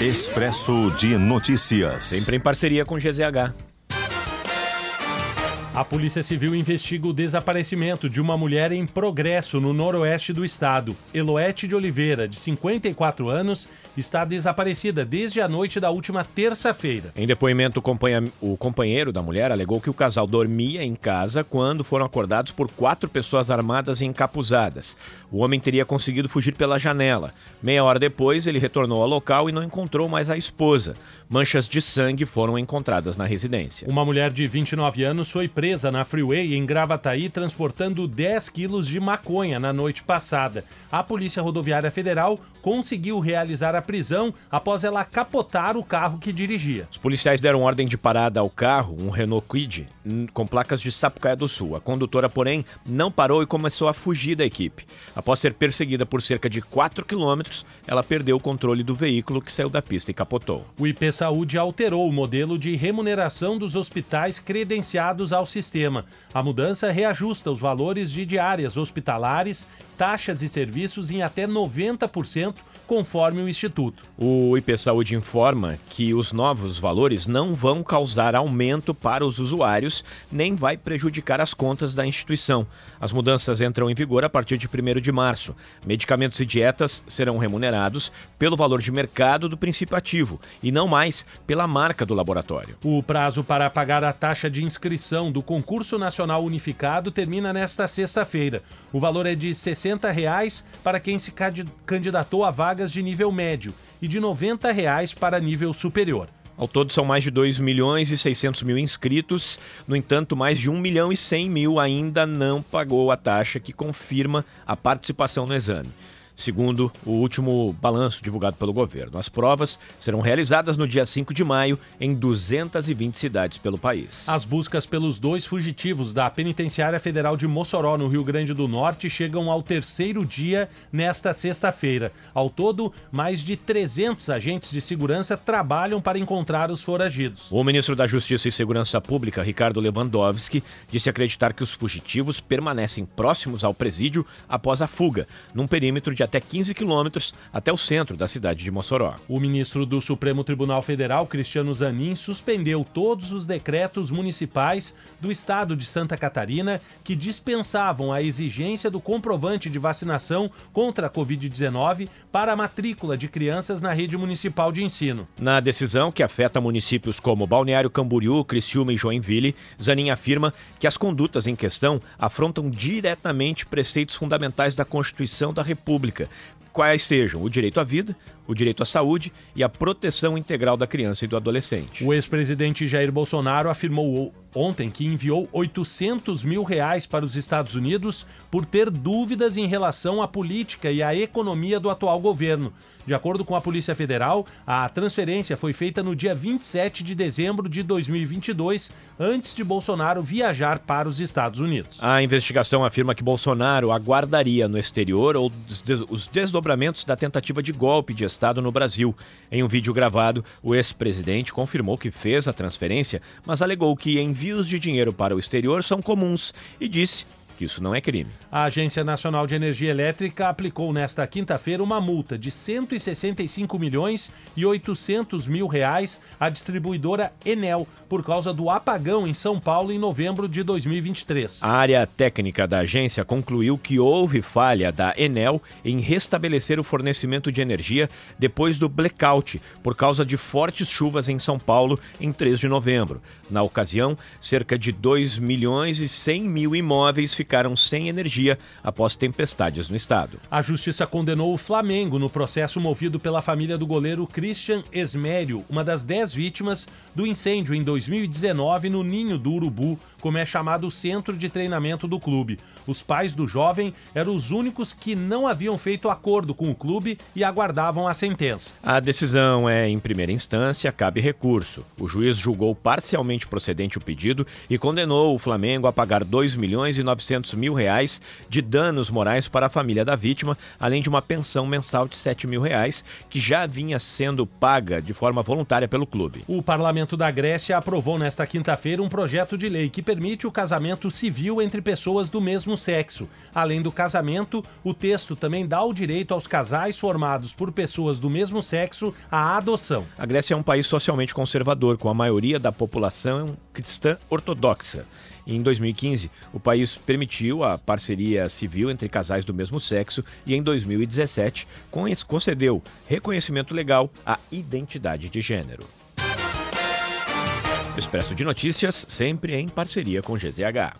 Expresso de Notícias. Sempre em parceria com GZH. A Polícia Civil investiga o desaparecimento de uma mulher em progresso no noroeste do estado. Eloete de Oliveira, de 54 anos, está desaparecida desde a noite da última terça-feira. Em depoimento, o companheiro da mulher alegou que o casal dormia em casa quando foram acordados por quatro pessoas armadas e encapuzadas. O homem teria conseguido fugir pela janela. Meia hora depois, ele retornou ao local e não encontrou mais a esposa. Manchas de sangue foram encontradas na residência. Uma mulher de 29 anos foi presa na Freeway em Gravataí transportando 10 quilos de maconha na noite passada. A Polícia Rodoviária Federal conseguiu realizar a prisão após ela capotar o carro que dirigia. Os policiais deram ordem de parada ao carro, um Renault Kwid, com placas de Sapucaia do Sul. A condutora, porém, não parou e começou a fugir da equipe. Após ser perseguida por cerca de 4 quilômetros, ela perdeu o controle do veículo que saiu da pista e capotou. O IP Saúde alterou o modelo de remuneração dos hospitais credenciados ao sistema. A mudança reajusta os valores de diárias hospitalares, taxas e serviços em até 90%, conforme o Instituto. O IP Saúde informa que os novos valores não vão causar aumento para os usuários, nem vai prejudicar as contas da instituição. As mudanças entram em vigor a partir de 1 de março. Medicamentos e dietas serão remunerados pelo valor de mercado do princípio ativo e não mais pela marca do laboratório. O prazo para pagar a taxa de inscrição do Concurso Nacional Unificado termina nesta sexta-feira. O valor é de 60 reais para quem se candidatou a vagas de nível médio e de 90 reais para nível superior. Ao todo são mais de 2 milhões e 600 mil inscritos. No entanto, mais de 1 milhão e 100 mil ainda não pagou a taxa que confirma a participação no exame segundo o último balanço divulgado pelo governo. As provas serão realizadas no dia 5 de maio em 220 cidades pelo país. As buscas pelos dois fugitivos da Penitenciária Federal de Mossoró, no Rio Grande do Norte, chegam ao terceiro dia nesta sexta-feira. Ao todo, mais de 300 agentes de segurança trabalham para encontrar os foragidos. O ministro da Justiça e Segurança Pública, Ricardo Lewandowski, disse acreditar que os fugitivos permanecem próximos ao presídio após a fuga, num perímetro de até 15 quilômetros até o centro da cidade de Mossoró. O ministro do Supremo Tribunal Federal, Cristiano Zanin, suspendeu todos os decretos municipais do estado de Santa Catarina que dispensavam a exigência do comprovante de vacinação contra a Covid-19 para a matrícula de crianças na rede municipal de ensino. Na decisão que afeta municípios como Balneário Camboriú, Criciúma e Joinville, Zanin afirma que as condutas em questão afrontam diretamente preceitos fundamentais da Constituição da República Quais sejam o direito à vida, o direito à saúde e a proteção integral da criança e do adolescente. O ex-presidente Jair Bolsonaro afirmou ontem que enviou 800 mil reais para os Estados Unidos por ter dúvidas em relação à política e à economia do atual governo. De acordo com a Polícia Federal, a transferência foi feita no dia 27 de dezembro de 2022, antes de Bolsonaro viajar para os Estados Unidos. A investigação afirma que Bolsonaro aguardaria no exterior os desdobramentos da tentativa de golpe de Estado no Brasil. Em um vídeo gravado, o ex-presidente confirmou que fez a transferência, mas alegou que envios de dinheiro para o exterior são comuns e disse que isso não é crime. A Agência Nacional de Energia Elétrica aplicou nesta quinta-feira uma multa de 165 milhões e 800 mil reais à distribuidora Enel por causa do apagão em São Paulo em novembro de 2023. A área técnica da agência concluiu que houve falha da Enel em restabelecer o fornecimento de energia depois do blackout por causa de fortes chuvas em São Paulo em 3 de novembro. Na ocasião, cerca de 2 milhões e 100 mil imóveis ficaram sem energia após tempestades no estado. A justiça condenou o Flamengo no processo movido pela família do goleiro Christian Esmério, uma das 10 vítimas do incêndio em 2019 no Ninho do Urubu, como é chamado o centro de treinamento do clube. Os pais do jovem eram os únicos que não haviam feito acordo com o clube e aguardavam a sentença. A decisão é em primeira instância, cabe recurso. O juiz julgou parcialmente procedente o pedido e condenou o Flamengo a pagar 2 milhões e 900 800 mil reais de danos morais para a família da vítima, além de uma pensão mensal de 7 mil reais, que já vinha sendo paga de forma voluntária pelo clube. O parlamento da Grécia aprovou nesta quinta-feira um projeto de lei que permite o casamento civil entre pessoas do mesmo sexo. Além do casamento, o texto também dá o direito aos casais formados por pessoas do mesmo sexo à adoção. A Grécia é um país socialmente conservador, com a maioria da população cristã ortodoxa. Em 2015, o país permitiu a parceria civil entre casais do mesmo sexo e, em 2017, concedeu reconhecimento legal à identidade de gênero. Expresso de Notícias, sempre em parceria com GZH.